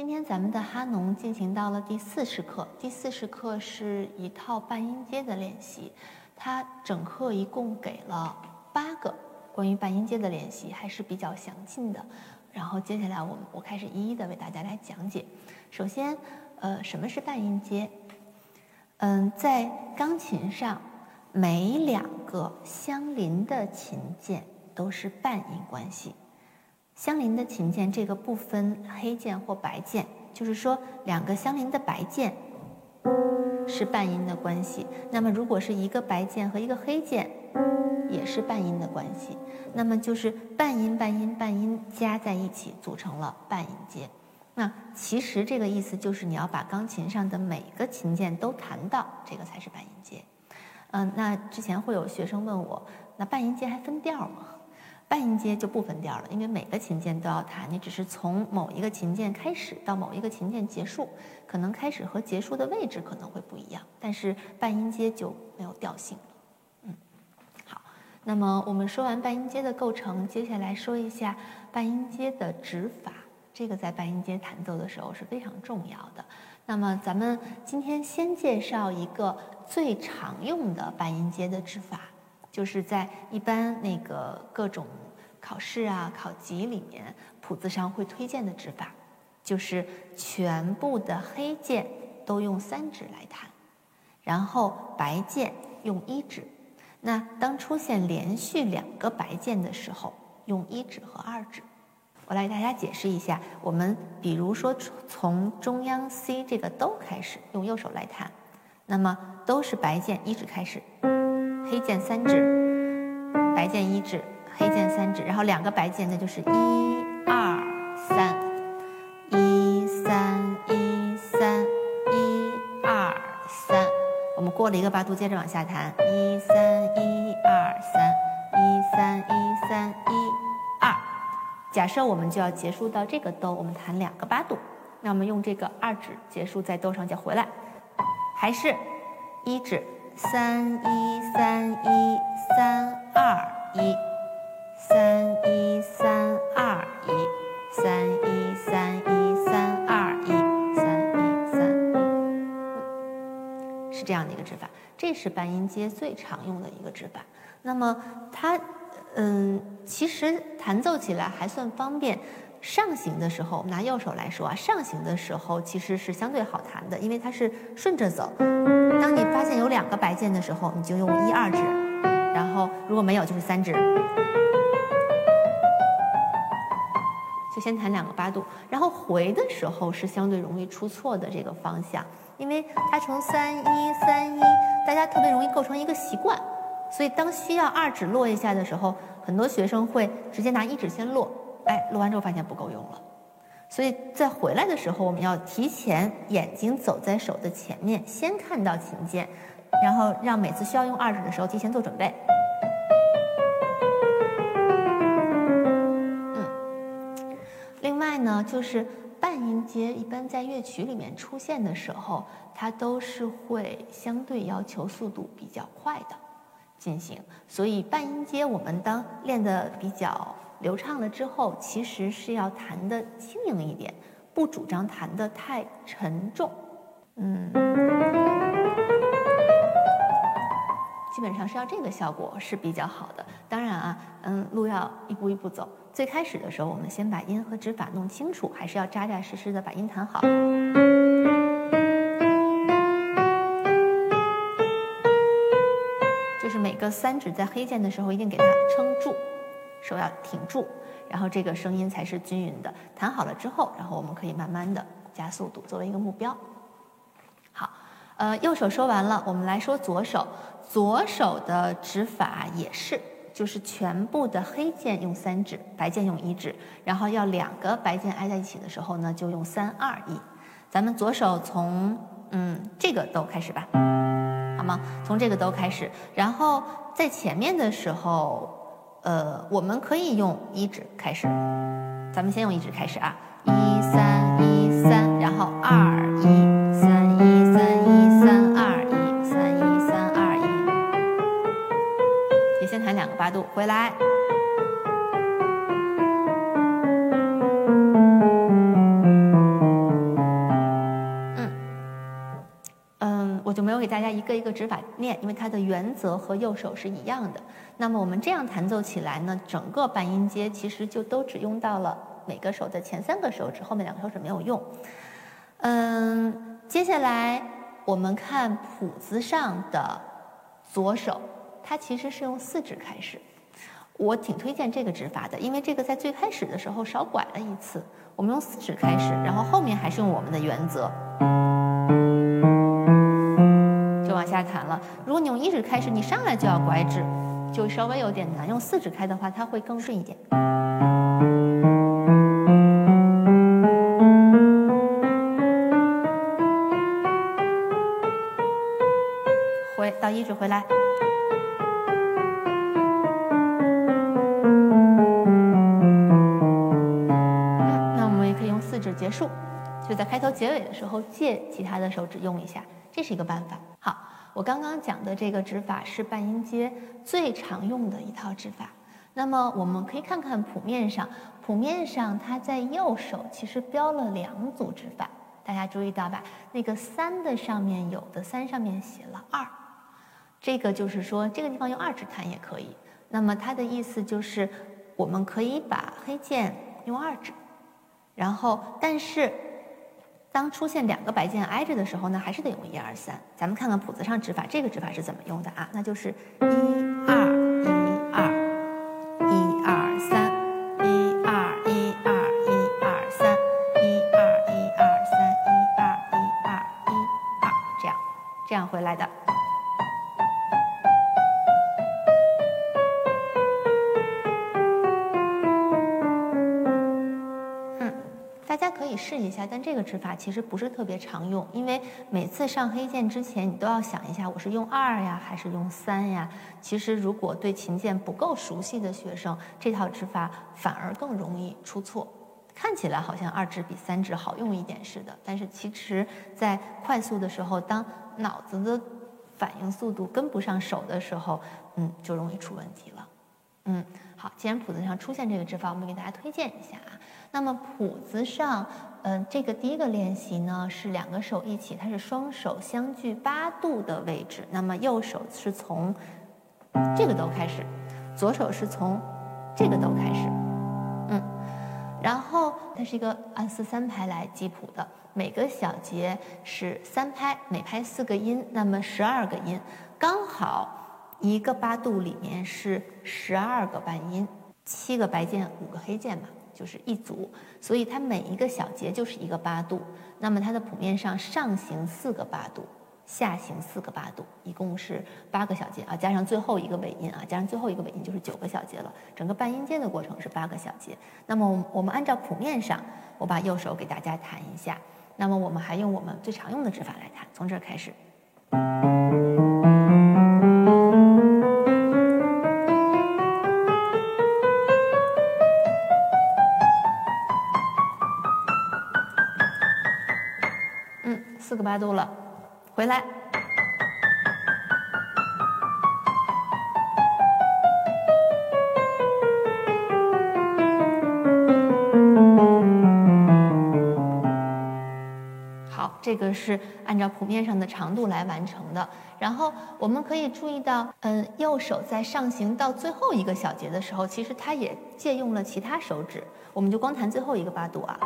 今天咱们的哈农进行到了第四十课，第四十课是一套半音阶的练习，它整课一共给了八个关于半音阶的练习，还是比较详尽的。然后接下来我我开始一一的为大家来讲解。首先，呃，什么是半音阶？嗯，在钢琴上，每两个相邻的琴键都是半音关系。相邻的琴键，这个不分黑键或白键，就是说两个相邻的白键是半音的关系。那么如果是一个白键和一个黑键，也是半音的关系。那么就是半音、半音、半音加在一起组成了半音阶。那其实这个意思就是你要把钢琴上的每个琴键都弹到，这个才是半音阶。嗯，那之前会有学生问我，那半音阶还分调吗？半音阶就不分调了，因为每个琴键都要弹，你只是从某一个琴键开始到某一个琴键结束，可能开始和结束的位置可能会不一样，但是半音阶就没有调性了。嗯，好，那么我们说完半音阶的构成，接下来说一下半音阶的指法，这个在半音阶弹奏的时候是非常重要的。那么咱们今天先介绍一个最常用的半音阶的指法。就是在一般那个各种考试啊、考级里面，谱子上会推荐的指法，就是全部的黑键都用三指来弹，然后白键用一指。那当出现连续两个白键的时候，用一指和二指。我来给大家解释一下，我们比如说从中央 C 这个哆开始，用右手来弹，那么都是白键一指开始。黑键三指，白键一指，黑键三指，然后两个白键，那就是一二三，一三一三一二三。我们过了一个八度，接着往下弹，一三一二三，一三一三一二。假设我们就要结束到这个哆，我们弹两个八度，那我们用这个二指结束在哆上就回来，还是一指。三一三一三二一，三一三二一，三一三一三二一，三一三一，是这样的一个指法。这是半音阶最常用的一个指法。那么它，嗯，其实弹奏起来还算方便。上行的时候，我们拿右手来说啊，上行的时候其实是相对好弹的，因为它是顺着走。当你发现有两个白键的时候，你就用一二指，然后如果没有就是三指，就先弹两个八度。然后回的时候是相对容易出错的这个方向，因为它从三一三一，大家特别容易构成一个习惯，所以当需要二指落一下的时候，很多学生会直接拿一指先落。哎，录完之后发现不够用了，所以在回来的时候，我们要提前眼睛走在手的前面，先看到琴键，然后让每次需要用二指的时候提前做准备。嗯，另外呢，就是半音阶一般在乐曲里面出现的时候，它都是会相对要求速度比较快的进行，所以半音阶我们当练的比较。流畅了之后，其实是要弹的轻盈一点，不主张弹的太沉重。嗯，基本上是要这个效果是比较好的。当然啊，嗯，路要一步一步走。最开始的时候，我们先把音和指法弄清楚，还是要扎扎实实的把音弹好。就是每个三指在黑键的时候，一定给它撑住。手要挺住，然后这个声音才是均匀的。弹好了之后，然后我们可以慢慢的加速度，作为一个目标。好，呃，右手说完了，我们来说左手。左手的指法也是，就是全部的黑键用三指，白键用一指，然后要两个白键挨在一起的时候呢，就用三二一。咱们左手从嗯这个哆开始吧，好吗？从这个哆开始，然后在前面的时候。呃，我们可以用一指开始，咱们先用一指开始啊，一三一三，然后二一三一三一三二一三一三二一，也先弹两个八度回来，大家一个一个指法念，因为它的原则和右手是一样的。那么我们这样弹奏起来呢，整个半音阶其实就都只用到了每个手的前三个手指，后面两个手指没有用。嗯，接下来我们看谱子上的左手，它其实是用四指开始。我挺推荐这个指法的，因为这个在最开始的时候少拐了一次。我们用四指开始，然后后面还是用我们的原则，弹了。如果你用一指开始，你上来就要拐指，就稍微有点难。用四指开的话，它会更顺一点。回到一指回来。那我们也可以用四指结束，就在开头结尾的时候借其他的手指用一下，这是一个办法。我刚刚讲的这个指法是半音阶最常用的一套指法。那么我们可以看看谱面上，谱面上它在右手其实标了两组指法，大家注意到吧？那个三的上面有的三上面写了二，这个就是说这个地方用二指弹也可以。那么它的意思就是我们可以把黑键用二指。然后，但是当出现两个白键挨着的时候呢，还是得用一二三。咱们看看谱子上指法，这个指法是怎么用的啊？那就是一二一二一二三一二一二一二三一二一二三一二一二一二，这样这样回来的。试一下，但这个指法其实不是特别常用，因为每次上黑键之前，你都要想一下，我是用二呀，还是用三呀？其实如果对琴键不够熟悉的学生，这套指法反而更容易出错。看起来好像二指比三指好用一点似的，但是其实，在快速的时候，当脑子的反应速度跟不上手的时候，嗯，就容易出问题了。嗯，好，既然谱子上出现这个指法，我们给大家推荐一下啊。那么谱子上，嗯，这个第一个练习呢是两个手一起，它是双手相距八度的位置。那么右手是从这个哆开始，左手是从这个哆开始，嗯，然后它是一个按四三拍来记谱的，每个小节是三拍，每拍四个音，那么十二个音，刚好一个八度里面是十二个半音，七个白键，五个黑键嘛。就是一组，所以它每一个小节就是一个八度。那么它的谱面上上行四个八度，下行四个八度，一共是八个小节啊，加上最后一个尾音啊，加上最后一个尾音就是九个小节了。整个半音阶的过程是八个小节。那么我们按照谱面上，我把右手给大家弹一下。那么我们还用我们最常用的指法来弹，从这儿开始。个八度了，回来。好，这个是按照谱面上的长度来完成的。然后我们可以注意到，嗯，右手在上行到最后一个小节的时候，其实它也借用了其他手指。我们就光弹最后一个八度啊。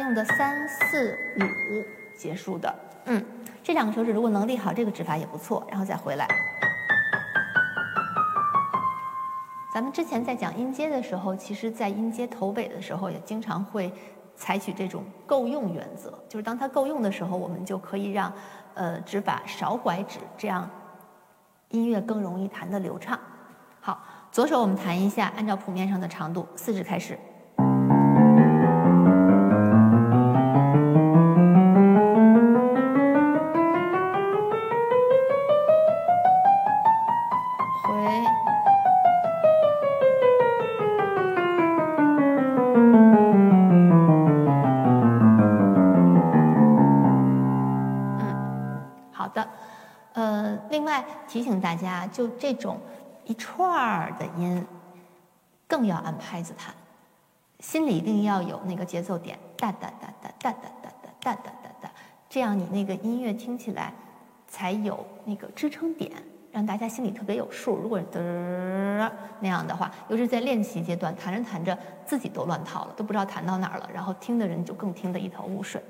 用的三四五结束的，嗯，这两个手指如果能立好这个指法也不错，然后再回来。咱们之前在讲音阶的时候，其实在音阶头尾的时候也经常会采取这种够用原则，就是当它够用的时候，我们就可以让呃指法少拐指，这样音乐更容易弹得流畅。好，左手我们弹一下，按照谱面上的长度，四指开始。另外提醒大家，就这种一串儿的音，更要按拍子弹，心里一定要有那个节奏点，哒哒哒哒哒哒哒哒哒哒哒哒，这。这样你那个音乐听起来才有那个支撑点，让大家心里特别有数。如果嘚那样的话，尤其是在练习阶段，弹着弹着自己都乱套了，都不知道弹到哪儿了，然后听的人就更听得一头雾水。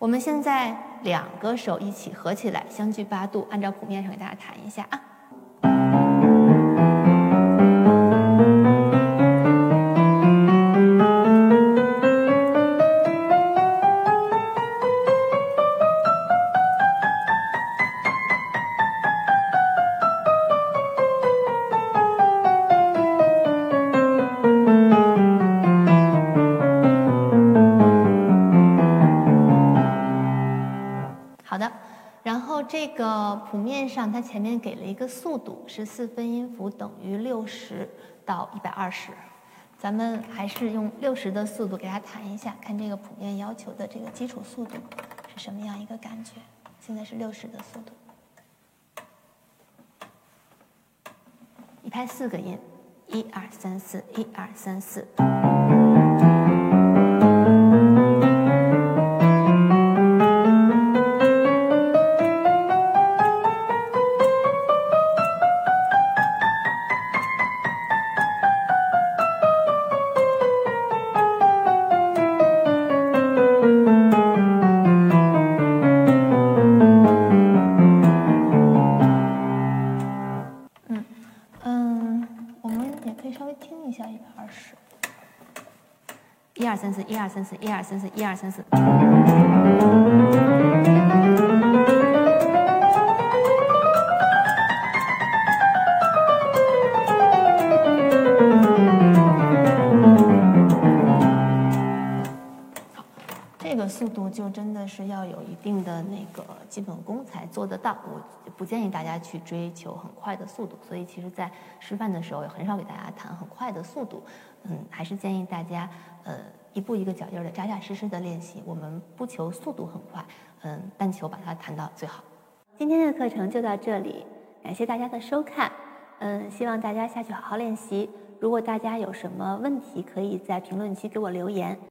我们现在两个手一起合起来，相距八度，按照谱面上给大家弹一下啊。谱面上它前面给了一个速度，是四分音符等于六十到一百二十。咱们还是用六十的速度给它弹一下，看这个谱面要求的这个基础速度是什么样一个感觉。现在是六十的速度，一拍四个音，一二三四，一二三四。一二三四，一二三四，一二三四，一二三四。个基本功才做得到。我不建议大家去追求很快的速度，所以其实，在示范的时候也很少给大家弹很快的速度。嗯，还是建议大家呃一步一个脚印的扎扎实实的练习。我们不求速度很快，嗯，但求把它弹到最好。今天的课程就到这里，感谢大家的收看。嗯，希望大家下去好好练习。如果大家有什么问题，可以在评论区给我留言。